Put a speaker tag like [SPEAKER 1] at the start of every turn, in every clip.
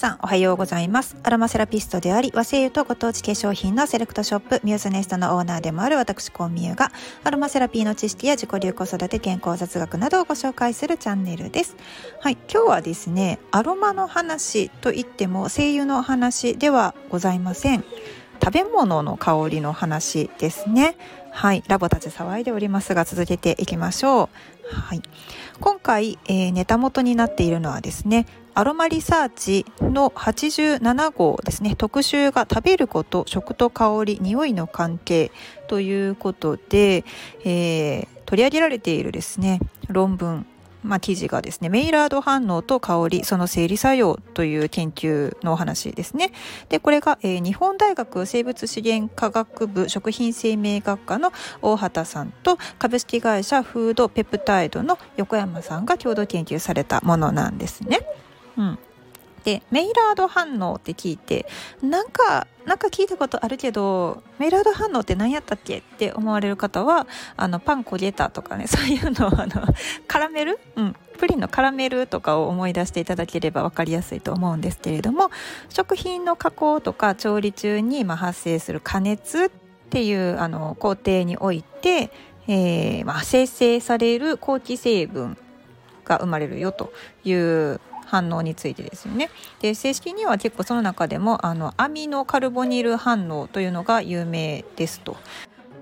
[SPEAKER 1] さんおはようございます。アロマセラピストであり和製油とご当地化粧品のセレクトショップミューズネストのオーナーでもある私コンミューがアロマセラピーの知識や自己流子育て健康雑学などをご紹介するチャンネルです。はい今日はですねアロマの話といっても声優の話ではございません。食べ物の香りの話ですね。はい。ラボたち騒いでおりますが続けていきましょう。はい。今回、えー、ネタ元になっているのはですねアロマリサーチの87号ですね。特集が食べること食と香り匂いの関係ということで、えー、取り上げられているですね論文。まあ、記事がですね、メイラード反応と香り、その生理作用という研究のお話ですね。で、これが、えー、日本大学生物資源科学部食品生命学科の大畑さんと株式会社フードペプタイドの横山さんが共同研究されたものなんですね。うん。で、メイラード反応って聞いて、なんか、なんか聞いたことあるけど、メイラード反応って何やったっけ？って思われる方は、あの、パン焦げたとかね、そういうのを、あの、カラメル？うん。プリンのカラメルとかを思い出していただければ分かりやすいと思うんですけれども、食品の加工とか調理中にま発生する加熱っていうあの工程において、えー、まあ、生成される後期成分が生まれるよという反応についてですよね。で正式には結構その中でもあのアミノカルボニル反応というのが有名ですと。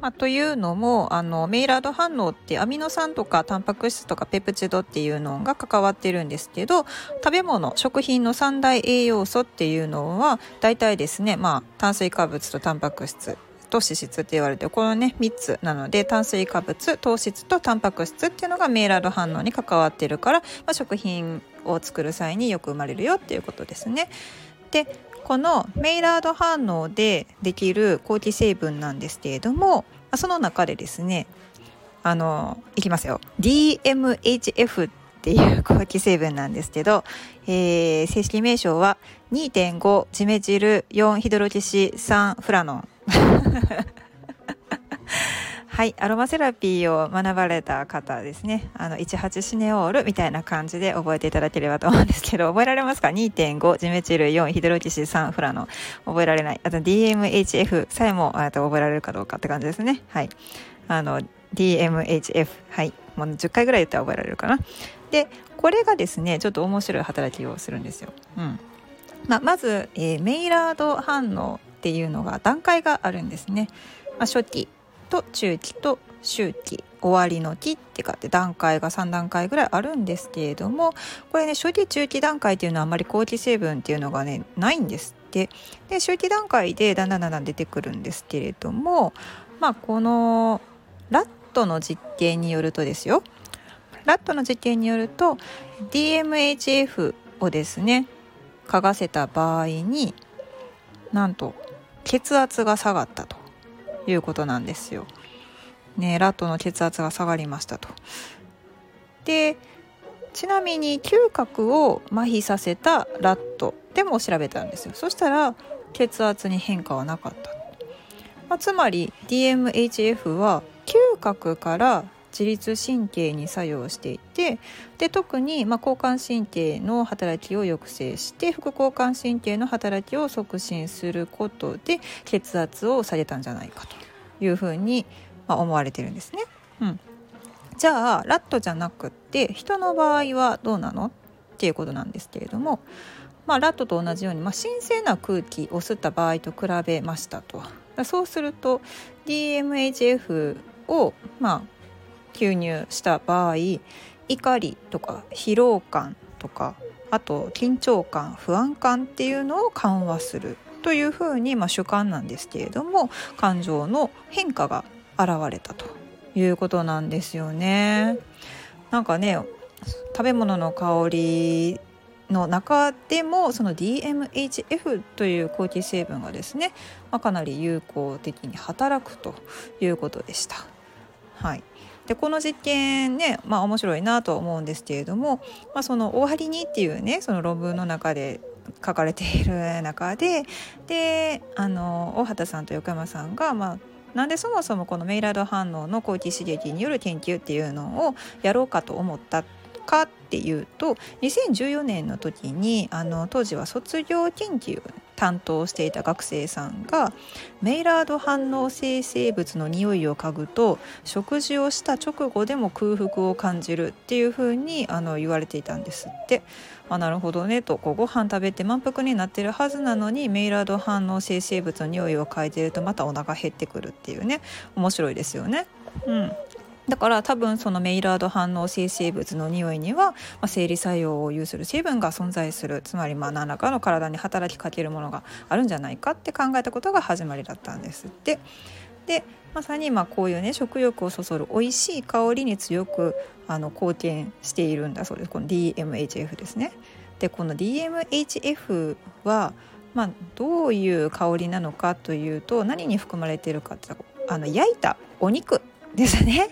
[SPEAKER 1] まあ、というのもあのメイラード反応ってアミノ酸とかタンパク質とかペプチドっていうのが関わってるんですけど食べ物食品の三大栄養素っていうのは大体ですね、まあ、炭水化物とタンパク質と脂質って言われてこのね3つなので炭水化物糖質とタンパク質っていうのがメイラード反応に関わってるから、まあ、食品を作る際によく生まれるよっていうことですね。でこのメイラード反応でできる抗気成分なんですけれどもその中でですねあのいきますよ DMHF っていう抗気成分なんですけど、えー、正式名称は2.5ジメジル4ヒドロキシ3フラノンはい、アロマセラピーを学ばれた方ですね。あの、18シネオールみたいな感じで覚えていただければと思うんですけど、覚えられますか ?2.5、ジメチル4、ヒドロキシ3、フラノ。覚えられない。あと DMHF さえも、あと覚えられるかどうかって感じですね。はい。あの、DMHF。はい。もう10回ぐらい言ったら覚えられるかな。で、これがですね、ちょっと面白い働きをするんですよ。うん。まあ、まず、えー、メイラード反応っていうのが段階があるんですね。まあ、初期と中期と終期終わりの期ってかって段階が3段階ぐらいあるんですけれどもこれね初期中期段階っていうのはあんまり後期成分っていうのがねないんです。ってで終期段階でだんだんだんだん出てくるんですけれどもまあこのラットの実験によるとですよ。ラットの実験によると DMHF をですね嗅がせた場合になんと血圧が下がったと。いうことなんですよ。ね、ラットの血圧が下がりましたと。でちなみに嗅覚を麻痺させたラットでも調べたんですよそしたら血圧に変化はなかった、まあ、つまり DMHF は嗅覚から自律神経に作用していてで特にま交感神経の働きを抑制して副交感神経の働きを促進することで血圧を下げたんじゃないかというふうにま思われてるんですね。うん、じゃあラットじゃなくって人の場合はどうなの？っていうことなんですけれども、まあ、ラットと同じように、まあ、神聖な空気を吸った場合と比べましたと。そうすると DMHF を、まあ、吸入した場合怒りとか疲労感とかあと緊張感不安感っていうのを緩和するというふうに、まあ、主観なんですけれども感情の変化が現れたということなんですよね。なんかね食べ物の香りの中でもその DMHF という抗菌成分がですね、まあ、かなり有効的に働くということでした。はい、でこの実験ね、まあ、面白いなと思うんですけれども、まあ、その大張にっていうねその論文の中で書かれている中でであの大畑さんと横山さんが、まあ、なんでそもそもこのメイラード反応の抗気刺激による研究っていうのをやろうかと思ったかっていうと2014年の時にあの当時は卒業研究担当していた学生さんがメイラード反応生成物の匂いを嗅ぐと食事をした直後でも空腹を感じるっていう風にあの言われていたんですって。あなるほどねとこうご飯食べて満腹になってるはずなのにメイラード反応生成物の匂いを嗅いでるとまたお腹減ってくるっていうね面白いですよね。うんだから多分そのメイラード反応生成物の匂いには、まあ、生理作用を有する成分が存在するつまりまあ何らかの体に働きかけるものがあるんじゃないかって考えたことが始まりだったんですって。でまさにまこういうね食欲をそそる美味しい香りに強くあの貢献しているんだそうですこの DMHF ですね。でこの DMHF はまあ、どういう香りなのかというと何に含まれているかってあの焼いたお肉ですね。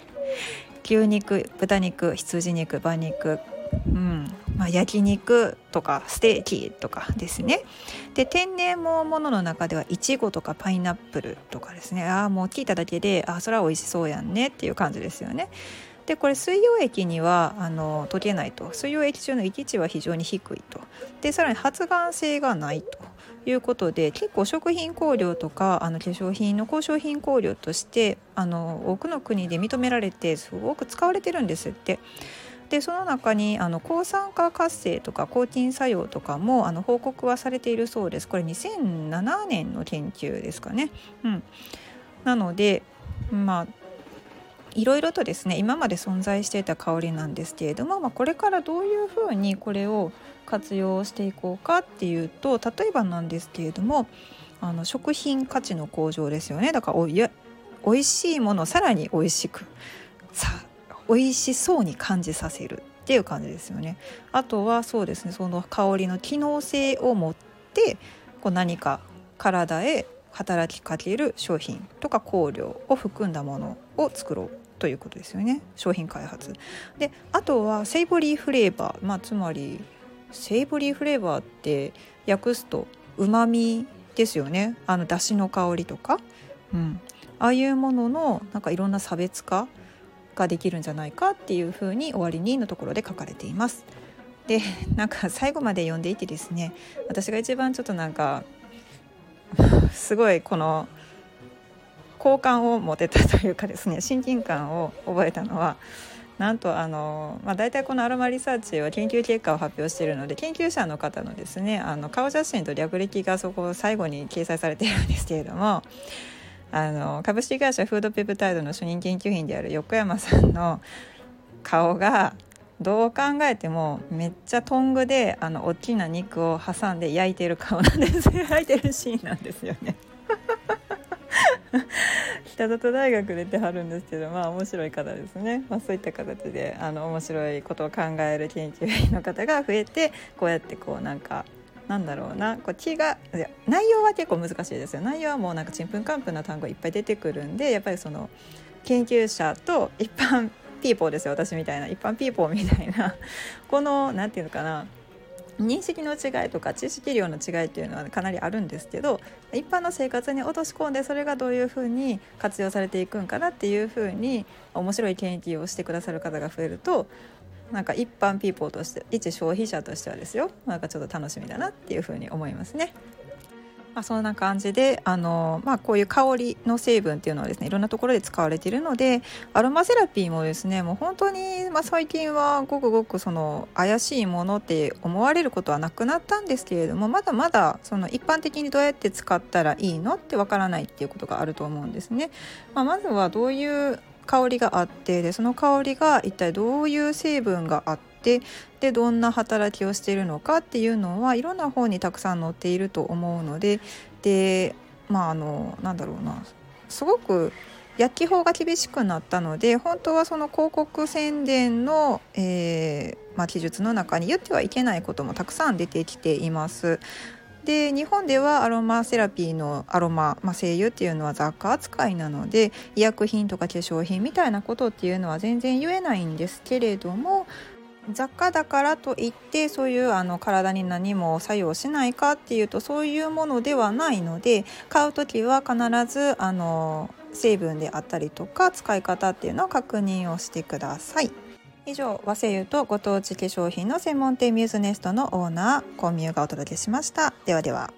[SPEAKER 1] 牛肉豚肉羊肉馬肉うんまあ、焼肉とかステーキとかですね。で天然もものの中ではいちごとかパイナップルとかですね。ああもう聞いただけであそれは美味しそうやんねっていう感じですよね。でこれ水溶液にはあの溶けないと。水溶液中の域値は非常に低いと。でさらに発がん性がないと。いうことで結構食品香料とかあの化粧品の高商品香料としてあの多くの国で認められてすごく使われてるんですって。でその中にあの抗酸化活性とか抗菌作用とかもあの報告はされているそうですこれ2007年の研究ですかね。うん、なのでまあいろいろとですね今まで存在していた香りなんですけれども、まあ、これからどういうふうにこれを活用していこうかっていうと例えばなんですけれどもあの食品価値の向上ですよねだからおい美味しいものをさらに美味しくさ美味しそうに感じさせるっていう感じですよね。あとはそうですねその香りの機能性を持ってこう何か体へ働きかける商品とか香料を含んだものを作ろうということですよね商品開発。であとはセイボリーフレーバー、まあ、つまりセイボリーフレーバーって訳すとうまみですよね。あの出汁の香りとか、うん、ああいうもののなんかいろんな差別化ができるんじゃないかっていうふうに終わりにのところで書かれています。で なんか最後まで読んでいてですね私が一番ちょっとなんかすごいこの好感を持てたというかですね親近感を覚えたのはなんとあの、まあ、大体このアロマリサーチは研究結果を発表しているので研究者の方のですねあの顔写真と略歴がそこ最後に掲載されているんですけれどもあの株式会社フードペプタイドの主任研究員である横山さんの顔がどう考えてもめっちゃトングであの大きな肉を挟んで焼いてる顔なんです 焼いてるシーンなんですよね。北里大学出てはるんですけどまあ面白い方ですね、まあ、そういった形であの面白いことを考える研究員の方が増えてこうやってこうなんかなんだろうなこう気が内容は結構難しいですよ。内容はもうなんかちんぷんかんぷんな単語いっぱい出てくるんでやっぱりその研究者と一般ピーポーですよ私みたいな。一般ピーポーみたいな。この何て言うのかな。認識の違いとか知識量の違いっていうのはかなりあるんですけど一般の生活に落とし込んでそれがどういうふうに活用されていくんかなっていうふうに面白い研究をしてくださる方が増えるとなんか一般ピーポーとして一消費者としてはですよなんかちょっと楽しみだなっていうふうに思いますね。まあ、そんな感じであの、まあ、こういう香りの成分っていうのはですねいろんなところで使われているのでアロマセラピーもですねもう本当に、まあ、最近はごくごくその怪しいものって思われることはなくなったんですけれどもまだまだその一般的にどうやって使ったらいいのってわからないっていうことがあると思うんですね。まあ、まずはどういう香りがあってでその香りが一体どういう成分があってでどんな働きをしているのかっていうのはいろんな本にたくさん載っていると思うのででまああのなんだろうなすごく薬機法が厳しくなったので本当はその広告宣伝の、えーまあ、記述の中に言ってはいけないこともたくさん出てきています。で日本ではアロマセラピーのアロマ、まあ、精油っていうのは雑貨扱いなので医薬品とか化粧品みたいなことっていうのは全然言えないんですけれども雑貨だからといってそういうあの体に何も作用しないかっていうとそういうものではないので買う時は必ずあの成分であったりとか使い方っていうのを確認をしてください。以上和製油とご当地化粧品の専門店ミューズネストのオーナーコンミューがお届けしました。ではでは。